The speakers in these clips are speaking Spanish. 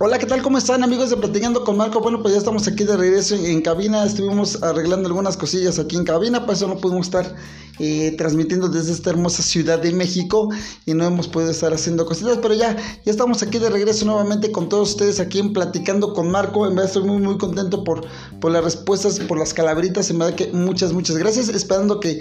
Hola, ¿qué tal? ¿Cómo están amigos de Platicando con Marco? Bueno, pues ya estamos aquí de regreso en cabina. Estuvimos arreglando algunas cosillas aquí en cabina, por eso no pudimos estar eh, transmitiendo desde esta hermosa ciudad de México y no hemos podido estar haciendo cositas, pero ya, ya estamos aquí de regreso nuevamente con todos ustedes aquí en Platicando con Marco. En verdad estoy muy, muy contento por, por las respuestas, por las calabritas. En verdad que muchas, muchas gracias. Esperando que,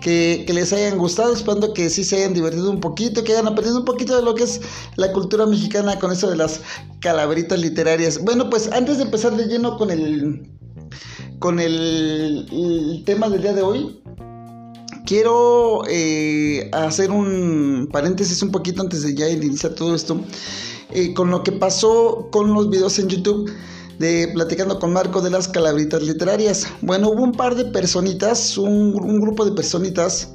que, les hayan gustado, esperando que sí se hayan divertido un poquito, que hayan aprendido un poquito de lo que es la cultura mexicana con eso de las calabritas literarias. Bueno, pues antes de empezar de lleno con el con el tema del día de hoy, quiero eh, hacer un paréntesis un poquito antes de ya iniciar todo esto. Eh, con lo que pasó con los videos en YouTube de Platicando con Marco de las calabritas literarias. Bueno, hubo un par de personitas, un, grupo de personitas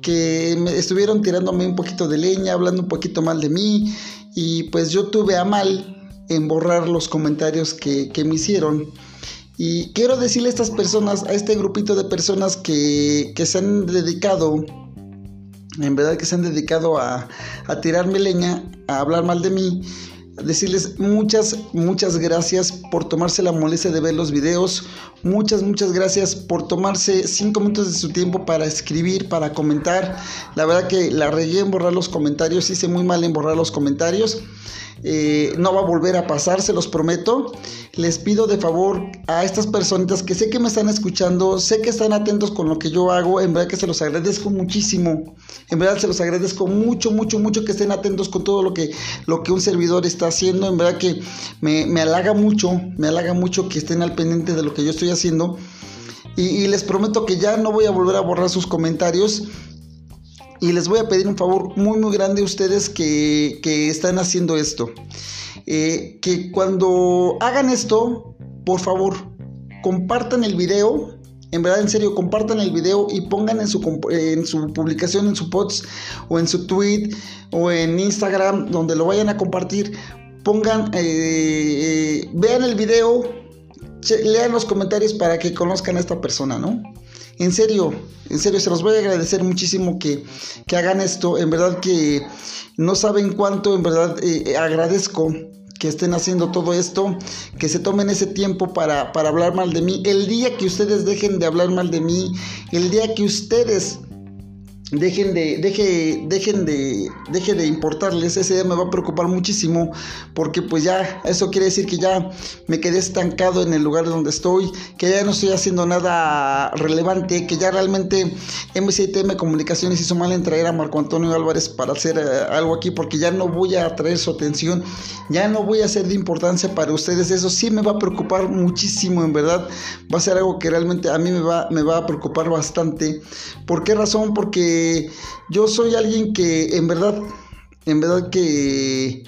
que me estuvieron tirándome un poquito de leña, hablando un poquito mal de mí y pues yo tuve a mal en borrar los comentarios que me hicieron. Y quiero decirle a estas personas, a este grupito de personas que, que se han dedicado, en verdad que se han dedicado a, a tirarme leña, a hablar mal de mí, decirles muchas, muchas gracias por tomarse la molestia de ver los videos. Muchas, muchas gracias por tomarse cinco minutos de su tiempo para escribir, para comentar. La verdad que la regué en borrar los comentarios, hice muy mal en borrar los comentarios. Eh, no va a volver a pasar, se los prometo. Les pido de favor a estas personitas que sé que me están escuchando, sé que están atentos con lo que yo hago, en verdad que se los agradezco muchísimo. En verdad se los agradezco mucho, mucho, mucho que estén atentos con todo lo que, lo que un servidor está haciendo. En verdad que me, halaga mucho, me halaga mucho que estén al pendiente de lo que yo estoy haciendo. Y les prometo que ya no voy a volver a borrar sus comentarios y les voy a pedir un favor muy muy grande a ustedes que, que están haciendo esto. Eh, que cuando hagan esto, por favor, compartan el video. En verdad, en serio, compartan el video y pongan en su, en su publicación, en su post o en su tweet o en Instagram, donde lo vayan a compartir. Pongan, eh, vean el video, lean los comentarios para que conozcan a esta persona, ¿no? En serio, en serio, se los voy a agradecer muchísimo que, que hagan esto. En verdad que no saben cuánto, en verdad eh, agradezco que estén haciendo todo esto, que se tomen ese tiempo para, para hablar mal de mí. El día que ustedes dejen de hablar mal de mí, el día que ustedes dejen de, deje, dejen de, deje de importarles, ese día me va a preocupar muchísimo, porque pues ya, eso quiere decir que ya me quedé estancado en el lugar donde estoy, que ya no estoy haciendo nada relevante, que ya realmente M7M Comunicaciones hizo mal en traer a Marco Antonio Álvarez para hacer uh, algo aquí, porque ya no voy a atraer su atención, ya no voy a ser de importancia para ustedes, eso sí me va a preocupar muchísimo, en verdad, va a ser algo que realmente a mí me va, me va a preocupar bastante. ¿Por qué razón? Porque yo soy alguien que en verdad, en verdad que,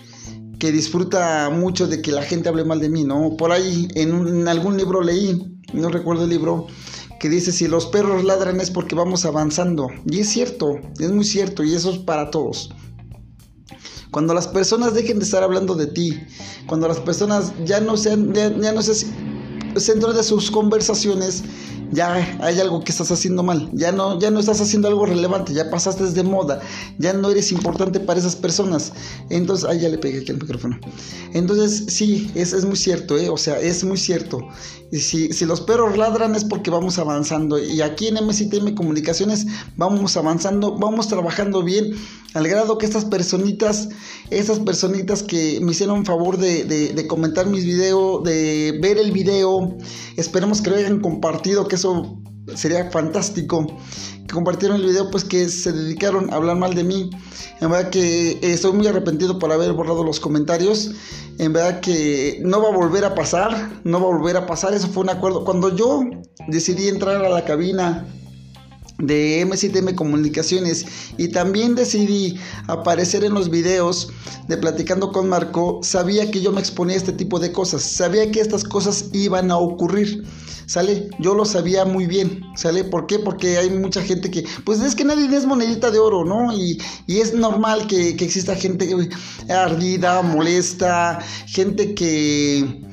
que disfruta mucho de que la gente hable mal de mí, ¿no? Por ahí en, algún libro leí, no recuerdo el libro, que dice si los perros ladran es porque vamos avanzando. Y es cierto, es muy cierto, y eso es para todos. Cuando las personas dejen de estar hablando de ti, cuando las personas ya no sean, ya, ya no se centro de sus conversaciones ya hay algo que estás haciendo mal, ya no, ya no estás haciendo algo relevante, ya pasaste de moda, ya no eres importante para esas personas. Entonces, ahí ya le pegué aquí al micrófono. Entonces, sí, es, es muy cierto, ¿eh? o sea, es muy cierto. Y si, si los perros ladran es porque vamos avanzando. Y aquí en MCTM Comunicaciones vamos avanzando, vamos trabajando bien, al grado que estas personitas, esas personitas que me hicieron favor de, comentar mis videos, de ver el video, esperemos que lo hayan compartido, que eso sería fantástico. Que compartieron el video pues que se dedicaron a hablar mal de mí. En verdad que eh, estoy muy arrepentido por haber borrado los comentarios. En verdad que no va a volver a pasar no va a volver a pasar. Eso fue un acuerdo. Cuando yo decidí entrar a la cabina de M7M Comunicaciones y también decidí aparecer en los videos de Platicando con Marco, sabía que yo me exponía a este tipo de cosas, sabía que estas cosas iban a ocurrir, ¿sale? Yo lo sabía muy bien, ¿sale? ¿Por qué? Porque hay mucha gente que, pues es que nadie es monedita de oro, ¿no? Y, es normal que, que exista gente ardida, molesta, gente que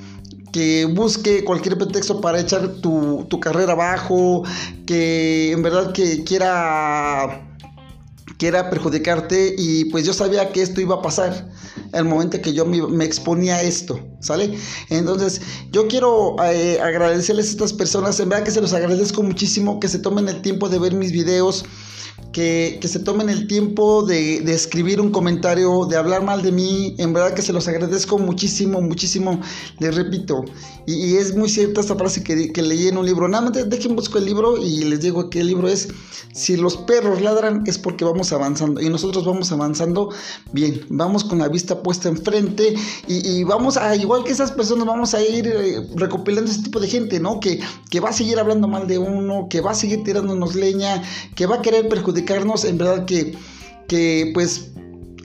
que busque cualquier pretexto para echar tu, carrera abajo, que en verdad que quiera quiera perjudicarte y pues yo sabía que esto iba a pasar el momento que yo me, exponía a esto, ¿sale? Entonces yo quiero eh, agradecerles a estas personas, en verdad que se los agradezco muchísimo que se tomen el tiempo de ver mis videos, que, se tomen el tiempo de, escribir un comentario, de hablar mal de mí. En verdad que se los agradezco muchísimo, muchísimo. Les repito, y, es muy cierta esta frase que, que, leí en un libro. Nada más dejen busco el libro y les digo que el libro es: Si los perros ladran es porque vamos avanzando. Y nosotros vamos avanzando bien. Vamos con la vista puesta enfrente y, vamos a, igual que esas personas, vamos a ir eh, recopilando ese tipo de gente, ¿no? Que, que va a seguir hablando mal de uno, que va a seguir tirándonos leña, que va a querer en verdad que, que pues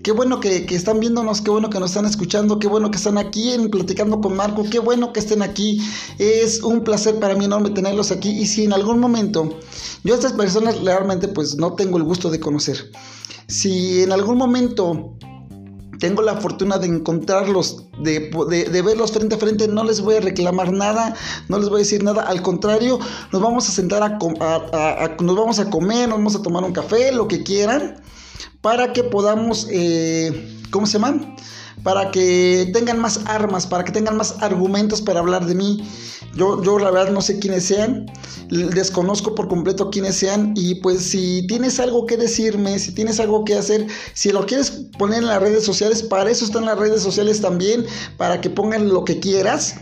Qué bueno que, están viéndonos, qué bueno que nos están escuchando, qué bueno que están aquí en Platicando con Marco, qué bueno que estén aquí. Es un placer para mí enorme tenerlos aquí. Y si en algún momento yo a estas personas realmente pues no tengo el gusto de conocer, si en algún momento tengo la fortuna de encontrarlos, de, de, verlos frente a frente, no les voy a reclamar nada, no les voy a decir nada, al contrario, nos vamos a sentar a, nos vamos a comer, nos vamos a tomar un café, lo que quieran, para que podamos, eh, ¿cómo se llama? Para que tengan más armas, para que tengan más argumentos para hablar de mí. Yo, yo la verdad no sé quiénes sean, desconozco por completo quiénes sean y pues si tienes algo que decirme, si tienes algo que hacer, si lo quieres poner en las redes sociales, para eso están las redes sociales también, para que pongan lo que quieras.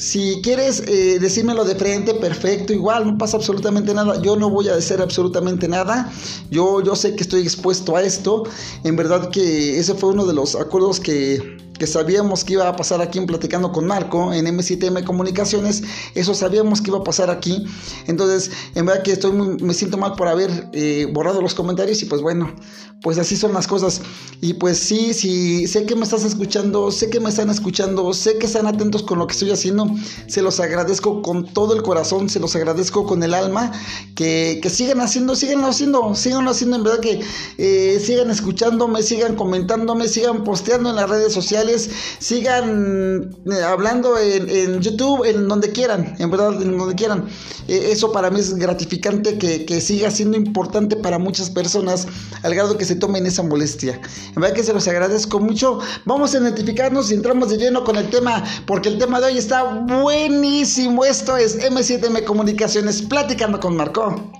Si quieres eh, decírmelo de frente, perfecto, igual, no pasa absolutamente nada. Yo no voy a decir absolutamente nada. Yo, yo sé que estoy expuesto a esto. En verdad que ese fue uno de los acuerdos que, que sabíamos que iba a pasar aquí en Platicando con Marco en M7M Comunicaciones, eso sabíamos que iba a pasar aquí. Entonces, en verdad que estoy muy, me siento mal por haber eh, borrado los comentarios y pues bueno, pues así son las cosas. Y pues sí, sí, sé que me estás escuchando, sé que me están escuchando, sé que están atentos con lo que estoy haciendo. Se los agradezco con todo el corazón, se los agradezco con el alma. Que, sigan haciendo, sigan haciendo, sigan haciendo, en verdad que eh, sigan escuchándome, sigan comentándome, sigan posteando en las redes sociales sigan eh, hablando en, YouTube, en donde quieran, en verdad, en donde quieran. E, eso para mí es gratificante que, siga siendo importante para muchas personas al grado que se tomen esa molestia. En verdad que se los agradezco mucho. Vamos a identificarnos y entramos de lleno con el tema, porque el tema de hoy está buenísimo. Esto es M7M Comunicaciones, platicando con Marco.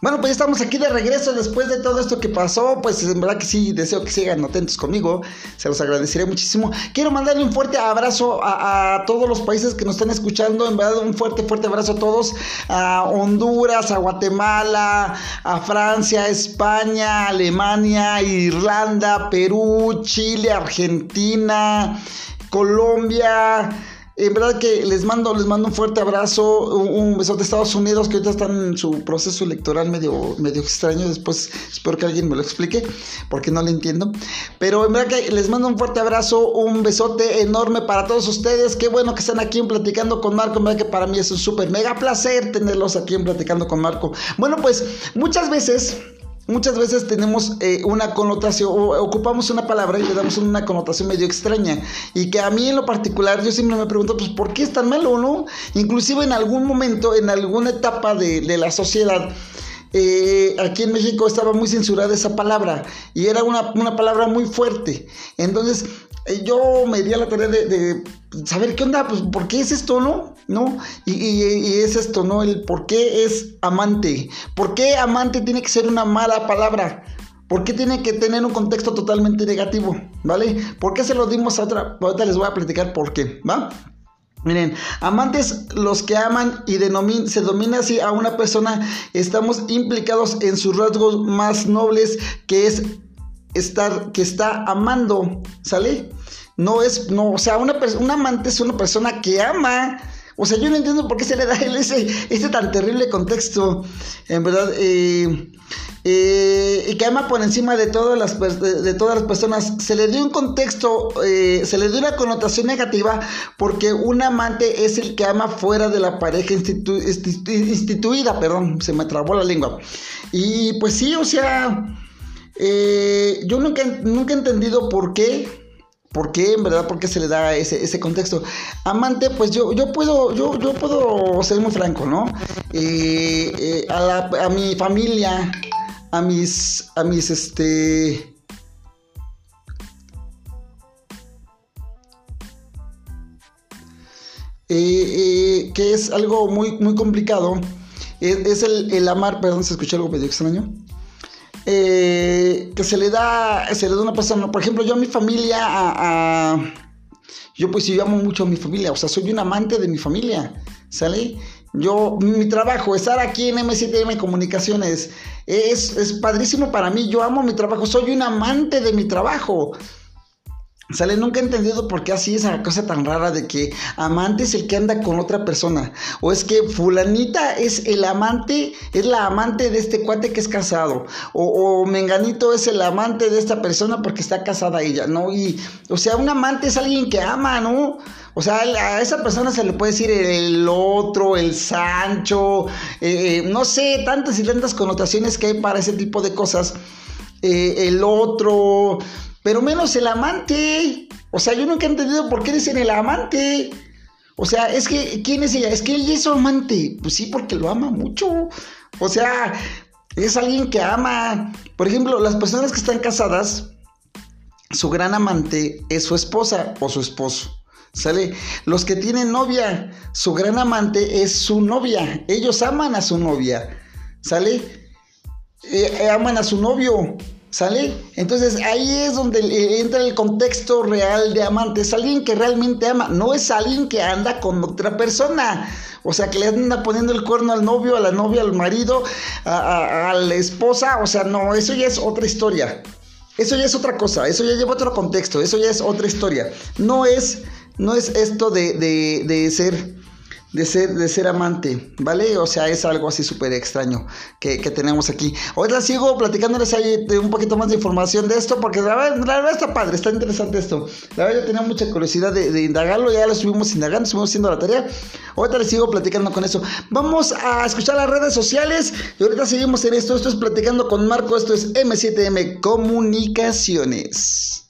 Bueno, pues ya estamos aquí de regreso después de todo esto que pasó. Pues en verdad que sí, deseo que sigan atentos conmigo. Se los agradeceré muchísimo. Quiero mandarle un fuerte abrazo a, todos los países que nos están escuchando. En verdad, un fuerte, fuerte abrazo a todos. A Honduras, a Guatemala, a Francia, a España, Alemania, Irlanda, Perú, Chile, Argentina, Colombia. En verdad que les mando, les mando un fuerte abrazo, un, beso de Estados Unidos que ahorita están en su proceso electoral medio, medio extraño. Después espero que alguien me lo explique, porque no lo entiendo. Pero en verdad que les mando un fuerte abrazo, un besote enorme para todos ustedes. Qué bueno que están aquí Platicando con Marco. En verdad que para mí es un súper mega placer tenerlos aquí Platicando con Marco. Bueno, pues muchas veces muchas veces tenemos eh, una connotación o ocupamos una palabra y le damos una connotación medio extraña y que a mí en lo particular yo siempre me pregunto pues por qué es tan malo, ¿no? Inclusive en algún momento, en alguna etapa de, la sociedad, eh, aquí en México estaba muy censurada esa palabra y era una, una palabra muy fuerte. Entonces, yo me di a la tarea de, saber qué onda, pues por qué es esto, ¿no? ¿No? Y, es esto, ¿no? El por qué es amante. ¿Por qué amante tiene que ser una mala palabra? ¿Por qué tiene que tener un contexto totalmente negativo? ¿Vale? ¿Por qué se lo dimos a otra? Ahorita les voy a platicar por qué, ¿va? Miren, amantes los que aman y se domina así a una persona, estamos implicados en sus rasgos más nobles, que es estar, que está amando, ¿sale? No es, no, o sea, una un amante es una persona que ama. O sea, yo no entiendo por qué se le da ese, ese tan terrible contexto. En verdad, eh, eh, y que ama por encima de todas las, de, todas las personas. Se le dio un contexto, eh, se le dio una connotación negativa porque un amante es el que ama fuera de la pareja instituida, perdón, se me trabó la lengua. Y pues sí, o sea, eh, yo nunca, nunca he entendido por qué. ¿Por qué? En verdad, ¿por qué se le da ese, ese contexto? Amante, pues yo, yo puedo, yo, yo puedo ser muy franco, ¿no? a, a mi familia, a mis, a mis, este, eh, eh, que es algo muy, muy complicado, es, el, amar, perdón, se escuchó algo medio extraño, eh, que se le da, se le da una persona, por ejemplo, yo a mi familia, yo pues yo amo mucho a mi familia, o sea, soy un amante de mi familia, ¿sale? Yo, mi trabajo, estar aquí en M7M Comunicaciones, es, es padrísimo para mí. Yo amo mi trabajo, soy un amante de mi trabajo. Sale, nunca he entendido por qué así esa cosa tan rara de que amante es el que anda con otra persona. O es que fulanita es el amante, es la amante de este cuate que es casado. O, menganito es el amante de esta persona porque está casada ella, ¿no? Y, o sea, un amante es alguien que ama, ¿no? O sea, a esa persona se le puede decir el otro, el Sancho, eh, no sé, tantas y tantas connotaciones que hay para ese tipo de cosas. Eh, el otro, pero menos el amante. O sea, yo nunca he entendido por qué dicen el amante. O sea, es que, ¿quién es ella? Es que ella es su amante. Pues sí, porque lo ama mucho. O sea, es alguien que ama. Por ejemplo, las personas que están casadas, su gran amante es su esposa o su esposo. ¿Sale? Los que tienen novia, su gran amante es su novia. Ellos aman a su novia. ¿Sale? Eh, eh, aman a su novio. ¿Sale? Entonces ahí es donde entra el contexto real de amante. Es alguien que realmente ama. No es alguien que anda con otra persona. O sea, que le anda poniendo el cuerno al novio, a la novia, al marido, a la esposa. O sea, no, eso ya es otra historia. Eso ya es otra cosa. Eso ya lleva otro contexto. Eso ya es otra historia. No es no es esto de, de, de ser de ser, de ser amante, ¿vale? O sea, es algo así súper extraño que, tenemos aquí. Ahora sigo platicándoles ahí de un poquito más de información de esto, porque la verdad, está padre, está interesante esto. La verdad, yo tenía mucha curiosidad de, indagarlo, ya lo estuvimos indagando, estuvimos haciendo la tarea. Ahorita les sigo platicando con eso. Vamos a escuchar las redes sociales y ahorita seguimos en esto. Esto es Platicando con Marco, esto es M7M Comunicaciones.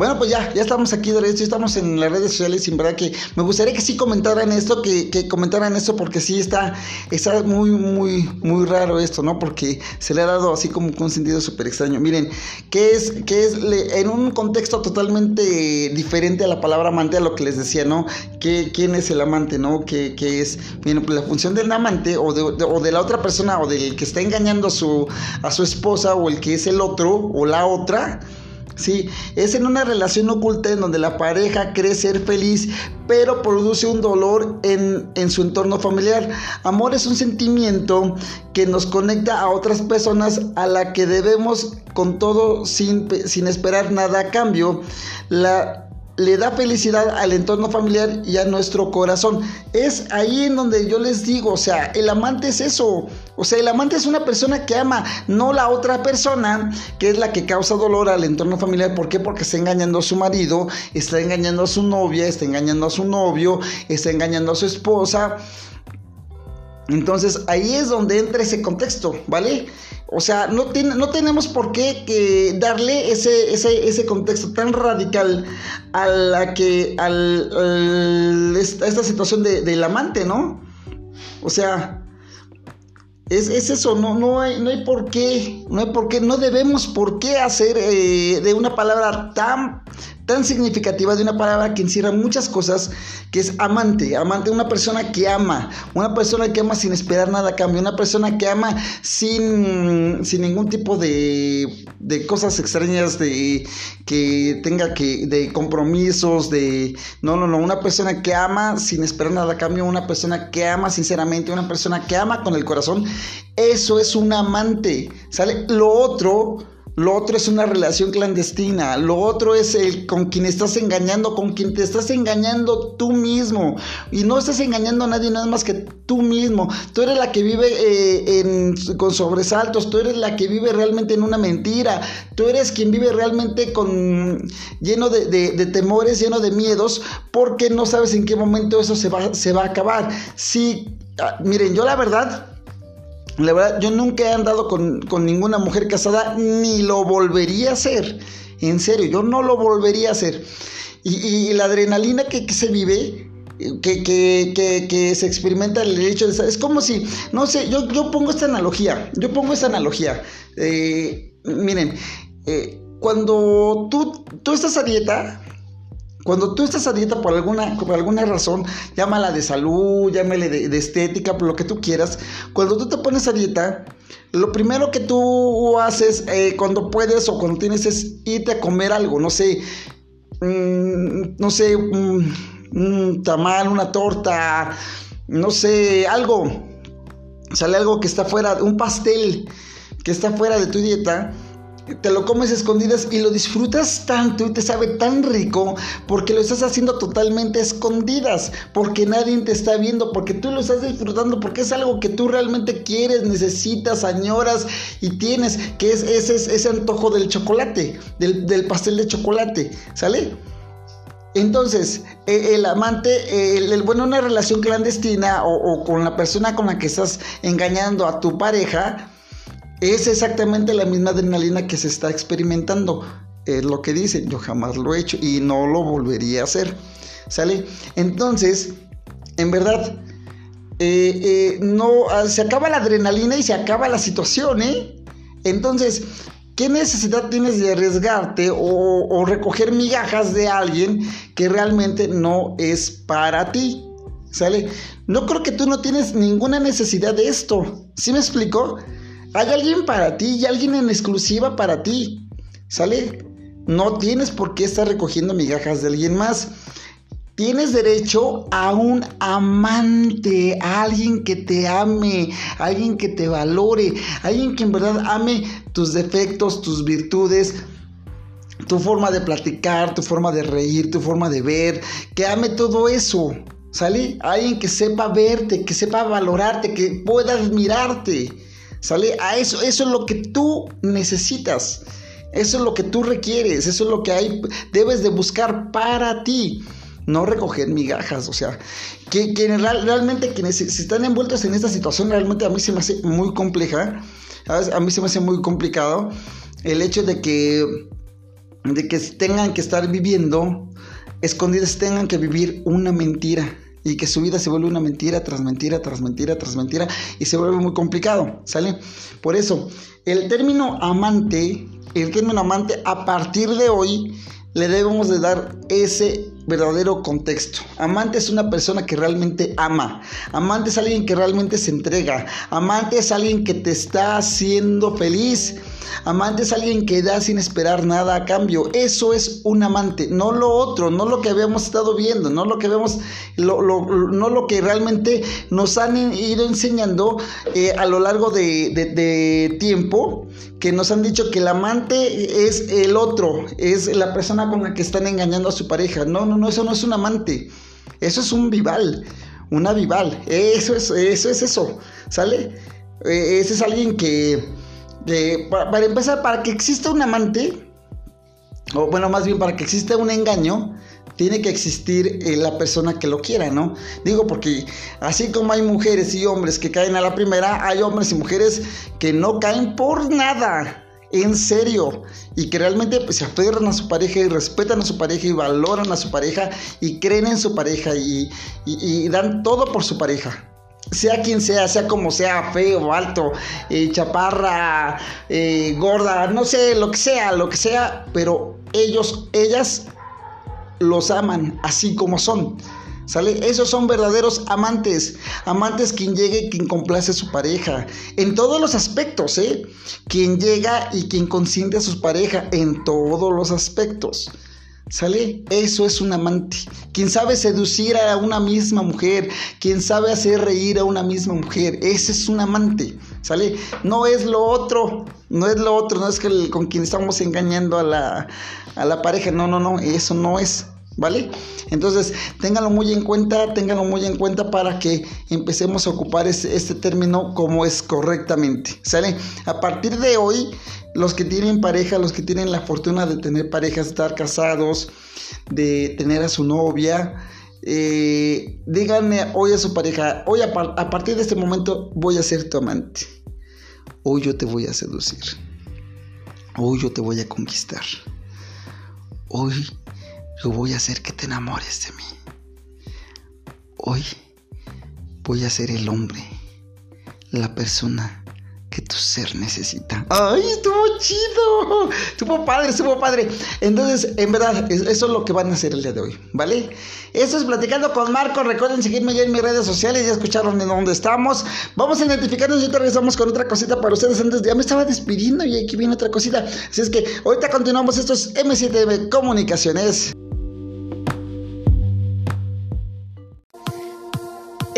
Bueno, pues ya, ya estamos aquí de ya estamos en las redes sociales, sin verdad que me gustaría que sí comentaran esto, que, comentaran esto, porque sí está, está muy, muy, muy raro esto, ¿no? Porque se le ha dado así como un sentido súper extraño. Miren, que es, que es en un contexto totalmente diferente a la palabra amante, a lo que les decía, ¿no? Que, ¿Quién es el amante, ¿no? Que, es, miren, pues la función del amante o de, o de la otra persona o del que está engañando a su, a su esposa o el que es el otro o la otra Sí, es en una relación oculta en donde la pareja cree ser feliz, pero produce un dolor en, su entorno familiar. Amor es un sentimiento que nos conecta a otras personas a la que debemos con todo sin, sin esperar nada a cambio. La, le da felicidad al entorno familiar y a nuestro corazón. Es ahí en donde yo les digo, o sea, el amante es eso. O sea, el amante es una persona que ama, no la otra persona, que es la que causa dolor al entorno familiar. ¿Por qué? Porque está engañando a su marido, está engañando a su novia, está engañando a su novio, está engañando a su esposa. Entonces ahí es donde entra ese contexto, ¿vale? O sea, no, no tenemos por qué darle ese, ese, contexto tan radical a la que al, esta situación del amante, ¿no? O sea, es, eso, no, no, hay, no hay por qué, no hay por qué, no debemos por qué hacer eh, de una palabra tan tan significativa de una palabra que encierra muchas cosas, que es amante, amante, una persona que ama, una persona que ama sin esperar nada a cambio, una persona que ama sin, sin ningún tipo de, de cosas extrañas, de que tenga que, de compromisos, de, no, no, no, una persona que ama sin esperar nada a cambio, una persona que ama sinceramente, una persona que ama con el corazón, eso es un amante, ¿sale? Lo otro lo otro es una relación clandestina. Lo otro es el con quien estás engañando, con quien te estás engañando tú mismo. Y no estás engañando a nadie nada más que tú mismo. Tú eres la que vive eh, con sobresaltos. Tú eres la que vive realmente en una mentira. Tú eres quien vive realmente con lleno de, temores, lleno de miedos, porque no sabes en qué momento eso se va, a acabar. Sí, ah, miren, yo la verdad la verdad, yo nunca he andado con, ninguna mujer casada, ni lo volvería a hacer. En serio, yo no lo volvería a hacer. Y, la adrenalina que, se vive, que, que, se experimenta el hecho de... Es como si, no sé, yo, yo pongo esta analogía, yo pongo esta analogía. Eh, miren, eh, cuando tú, tú estás a dieta, cuando tú estás a dieta por alguna, alguna razón, llámala de salud, llámale de, estética, por lo que tú quieras, cuando tú te pones a dieta, lo primero que tú haces eh, cuando puedes o cuando tienes es irte a comer algo, no sé, mm, no sé, un tamal, una torta, no sé, algo, sale algo que está fuera, un pastel que está fuera de tu dieta te lo comes escondidas y lo disfrutas tanto y te sabe tan rico porque lo estás haciendo totalmente escondidas, porque nadie te está viendo, porque tú lo estás disfrutando, porque es algo que tú realmente quieres, necesitas, añoras y tienes, que es ese, ese antojo del chocolate, del, pastel de chocolate, ¿sale? Entonces, e, el amante, el, bueno, una relación clandestina o con la persona con la que estás engañando a tu pareja, es exactamente la misma adrenalina que se está experimentando. Es lo que dicen, yo jamás lo he hecho y no lo volvería a hacer. ¿Sale? Entonces, en verdad, eh, eh, no, ah, se acaba la adrenalina y se acaba la situación, ¿eh? Entonces, ¿qué necesidad tienes de arriesgarte o, o, recoger migajas de alguien que realmente no es para ti? ¿Sale? No creo que tú no tienes ninguna necesidad de esto. ¿Sí me explico? Hay alguien para ti y alguien en exclusiva para ti. ¿Sale? No tienes por qué estar recogiendo migajas de alguien más. Tienes derecho a un amante, a alguien que te ame, a alguien que te valore, a alguien que en verdad ame tus defectos, tus virtudes, tu forma de platicar, tu forma de reír, tu forma de ver, que ame todo eso. ¿Sale? Alguien que sepa verte, que sepa valorarte, que pueda admirarte. ¿Sale? A eso, eso es lo que tú necesitas. Eso es lo que tú requieres. Eso es lo que hay, debes de buscar para ti. No recoger migajas. O sea, que, realmente quienes están envueltos en esta situación, realmente a mí se me hace muy compleja. A mí se me hace muy complicado el hecho de que, de que tengan que estar viviendo escondidas, tengan que vivir una mentira y que su vida se vuelve una mentira tras mentira, tras mentira, tras mentira y se vuelve muy complicado, ¿sale? Por eso, el término amante, el término amante a partir de hoy le debemos de dar ese verdadero contexto. Amante es una persona que realmente ama. Amante es alguien que realmente se entrega. Amante es alguien que te está haciendo feliz. Amante es alguien que da sin esperar nada a cambio. Eso es un amante, no lo otro, no lo que habíamos estado viendo, no lo que vemos, no lo que realmente nos han ido enseñando eh, a lo largo de, tiempo, que nos han dicho que el amante es el otro, es la persona con la que están engañando a su pareja. No, no, no, eso no es un amante, eso es un vival, una vival, eso es eso, es eso ¿sale? Eh, ese es alguien que para, empezar, para que exista un amante, o bueno, más bien para que exista un engaño, tiene que existir eh, la persona que lo quiera, ¿no? Digo porque así como hay mujeres y hombres que caen a la primera, hay hombres y mujeres que no caen por nada, en serio, y que realmente pues, se aferran a su pareja y respetan a su pareja y valoran a su pareja y creen en su pareja y dan todo por su pareja sea quien sea, sea como sea, feo, alto, eh, chaparra, eh, gorda, no sé, lo que sea, lo que sea, pero ellos, ellas los aman así como son. ¿Sale? Esos son verdaderos amantes. Amantes quien llegue y quien complace a su pareja. En todos los aspectos, ¿eh? Quien llega y quien consiente a su pareja en todos los aspectos. ¿Sale? Eso es un amante. Quien sabe seducir a una misma mujer, quien sabe hacer reír a una misma mujer, ese es un amante. ¿Sale? No es lo otro, no es lo otro, no es que con quien estamos engañando a la, a la pareja, no, no, no, eso no es. ¿Vale? Entonces, ténganlo muy en cuenta, ténganlo muy en cuenta para que empecemos a ocupar este término como es correctamente. ¿Sale? A partir de hoy, los que tienen pareja, los que tienen la fortuna de tener pareja, estar casados, de tener a su novia, eh, díganme hoy a su pareja, hoy a, partir de este momento voy a ser tu amante. Hoy yo te voy a seducir. Hoy yo te voy a conquistar. Hoy yo voy a hacer que te enamores de mí. Hoy voy a ser el hombre, la persona que tu ser necesita. ¡Ay, estuvo chido! Estuvo padre, estuvo padre. Entonces, en verdad, eso es lo que van a hacer el día de hoy, ¿vale? Eso es Platicando con Marco. Recuerden seguirme ya en mis redes sociales, ya escucharon de dónde estamos. Vamos a identificarnos y ahorita regresamos con otra cosita para ustedes. Antes ya me estaba despidiendo y aquí viene otra cosita. Así es que ahorita continuamos. Esto es M7M Comunicaciones.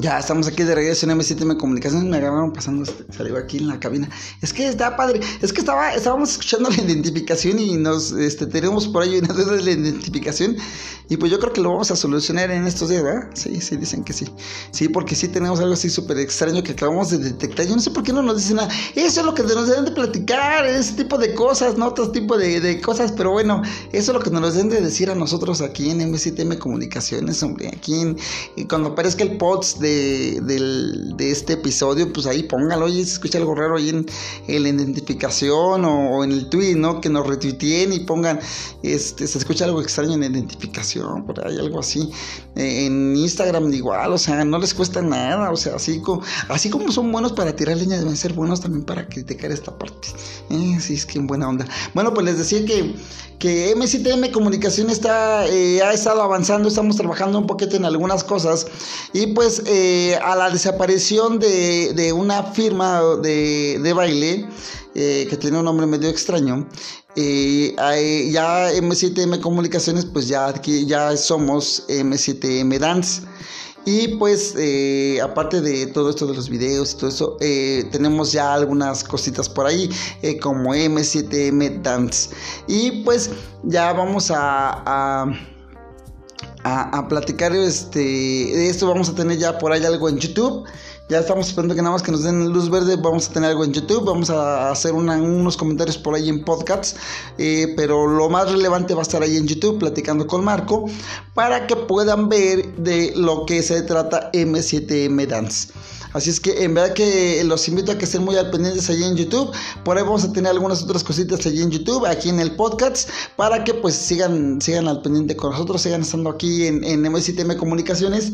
ya estamos aquí de regreso en M7M Comunicaciones. Me agarraron pasando este, salió aquí en la cabina. Es que está padre. Es que estaba, estábamos escuchando la identificación y nos este, tenemos por ahí una duda de la identificación. Y pues yo creo que lo vamos a solucionar en estos días, ¿verdad? Sí, sí, dicen que sí. Sí, porque sí tenemos algo así súper extraño que acabamos de detectar. Yo no sé por qué no nos dicen nada. Eso es lo que nos deben de platicar, ese tipo de cosas, no otro tipo de, de cosas. Pero bueno, eso es lo que nos deben de decir a nosotros aquí en M7M Comunicaciones, hombre. Aquí en, cuando aparezca el POTS este episodio, pues ahí póngalo, oye, se escucha algo raro ahí en, la identificación o, en el tweet, ¿no? Que nos retuiteen y pongan, este, se escucha algo extraño en la identificación, por ahí algo así. en Instagram igual, o sea, no les cuesta nada, o sea, así como, así como son buenos para tirar leña, deben ser buenos también para criticar esta parte. Eh, sí, es que en buena onda. Bueno, pues les decía que que MCTM Comunicación está, eh, ha estado avanzando, estamos trabajando un poquito en algunas cosas y pues eh, a la desaparición de, una firma de, baile eh, que tiene un nombre medio extraño, ya M7M Comunicaciones pues ya, ya somos M7M Dance. Y pues, eh, aparte de todo esto de los videos y todo eso, eh, tenemos ya algunas cositas por ahí, eh, como M7M Dance. Y pues, ya vamos a, platicar este, de esto. Vamos a tener ya por ahí algo en YouTube. Ya estamos esperando que nada más que nos den luz verde. Vamos a tener algo en YouTube. Vamos a hacer unos comentarios por ahí en podcasts. Eh, pero lo más relevante va a estar ahí en YouTube platicando con Marco. Para que puedan ver de lo que se trata M7M Dance. Así es que en verdad que los invito a que estén muy al pendientes allí en YouTube. Por ahí vamos a tener algunas otras cositas allí en YouTube, aquí en el podcast, para que pues sigan, sigan al pendiente con nosotros, sigan estando aquí en, en MSITM Comunicaciones,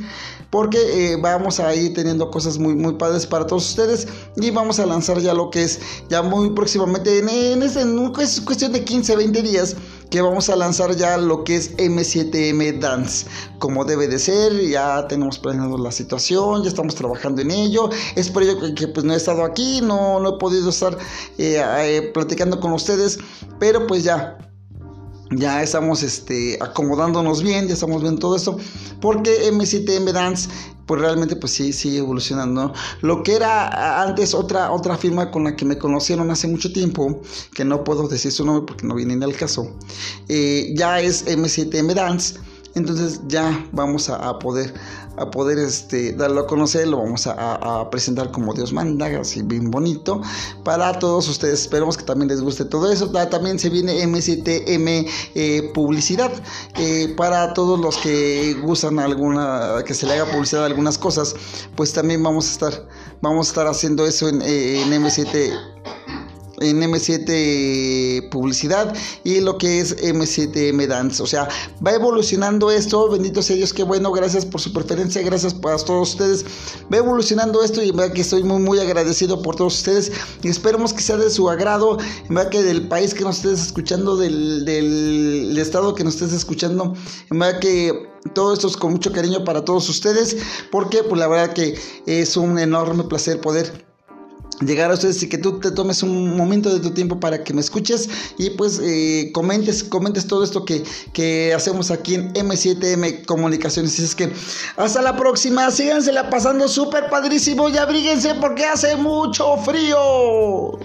porque eh, vamos a ir teniendo cosas muy, muy padres para todos ustedes y vamos a lanzar ya lo que es ya muy próximamente, en, en, en, es cuestión de 15, 20 días que vamos a lanzar ya lo que es M7M Dance, como debe de ser, ya tenemos planeado la situación, ya estamos trabajando en ello, es por ello que, pues no he estado aquí, no, no he podido estar eh, eh, platicando con ustedes, pero pues ya, ya estamos este, acomodándonos bien, ya estamos viendo todo esto, porque M7M Dance pues realmente pues sí sigue evolucionando. Lo que era antes otra otra firma con la que me conocieron hace mucho tiempo, que no puedo decir su nombre porque no viene ni al caso, eh, ya es M7M Dance entonces ya vamos a, poder, a poder este, darlo a conocer, lo vamos a, presentar como Dios manda, así bien bonito, para todos ustedes. Esperemos que también les guste todo eso. También se viene MCTM eh, publicidad, eh, para todos los que gustan alguna, que se le haga publicidad algunas cosas, pues también vamos a estar, vamos a estar haciendo eso en, eh, en M7 en M7 Publicidad y lo que es M7M Dance. O sea, va evolucionando esto. Bendito sea Dios, qué bueno. Gracias por su preferencia. Gracias para todos ustedes. Va evolucionando esto y en verdad que estoy muy, muy agradecido por todos ustedes. Esperemos que sea de su agrado. En verdad que del país que nos estés escuchando, del, del estado que nos estés escuchando. En verdad que todo esto es con mucho cariño para todos ustedes. Porque, pues la verdad que es un enorme placer poder llegar a ustedes y que tú te tomes un momento de tu tiempo para que me escuches y pues eh, comentes, comentes todo esto que, que hacemos aquí en M7M Comunicaciones. Y es que hasta la próxima, sígansela pasando súper padrísimo y abríguense porque hace mucho frío.